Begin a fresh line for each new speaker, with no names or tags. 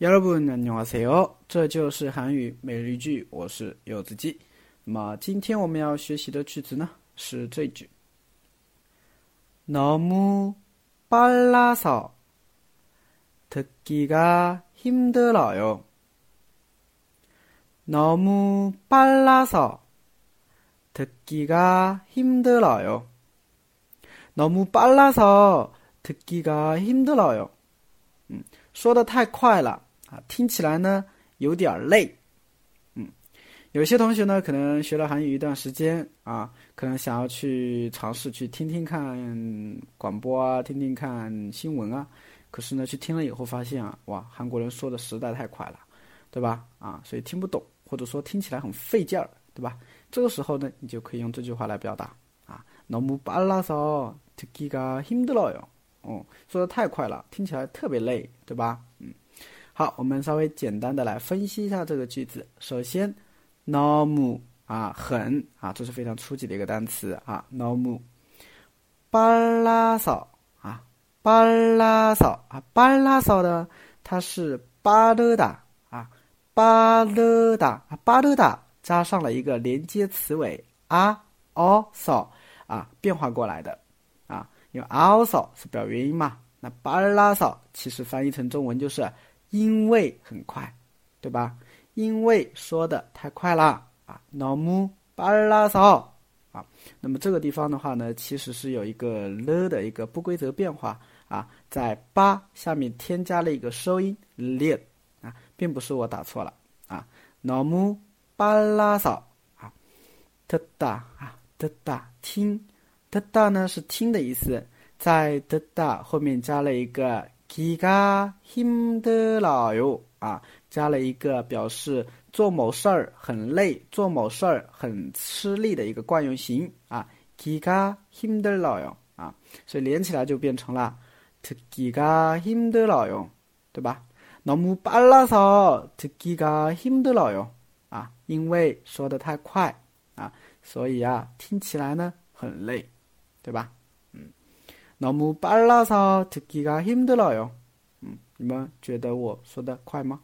여러분 안녕하세요. 这就是韩语每日一句，我是柚子鸡。那么今天我们要学习的句子呢是这句：너무빨라서듣기가힘들어 요。 너무빨라서듣기가힘들어 요。 너무빨라서듣기가힘들어 요。 嗯，说的太快了。 啊，听起来呢有点累，嗯，有些同学呢可能学了韩语一段时间啊，可能想要去尝试去听听看广播啊，听听看新闻啊，可是呢去听了以后发现啊，哇，韩国人说的实在太快了，对吧？啊，所以听不懂，或者说听起来很费劲儿，对吧？这个时候呢，你就可以用这句话来表达啊，너무빨라서듣기가힘들어 요， 哦，说的太快了，听起来特别累，对吧？嗯。 好，我们稍微简单的来分析一下这个句子。首先，norm 啊，很啊，这是非常初级的一个单词啊，norm。巴拉扫啊，巴拉扫啊，巴拉扫呢它是巴勒达啊，巴勒达啊，巴勒达加上了一个连接词尾啊，o 扫啊，变化过来的啊，因为 also 是表原因嘛，那巴拉扫其实翻译成中文就是。因为很快，对吧？因为说的太快了啊，脑木巴拉骚啊。那么这个地方的话呢，其实是有一个了的一个不规则变化啊，在巴下面添加了一个收音列啊，并不是我打错了啊，脑木巴拉骚啊，特大啊，特大听，特大呢是听的意思，在特大后面加了一个。 기가힘들어 요， 啊，加了一个表示做某事儿很累，做某事儿很吃力的一个惯用型啊，기가힘들어 요， 啊，所以连起来就变成了특기가힘들어 요， 对吧？너무빨라서특기가힘들어 요， 啊，因为说得太快啊，所以啊，听起来呢很累，对吧？ 너무 빨라서 듣기가 힘들어요. 음, 你们觉得我说的快吗？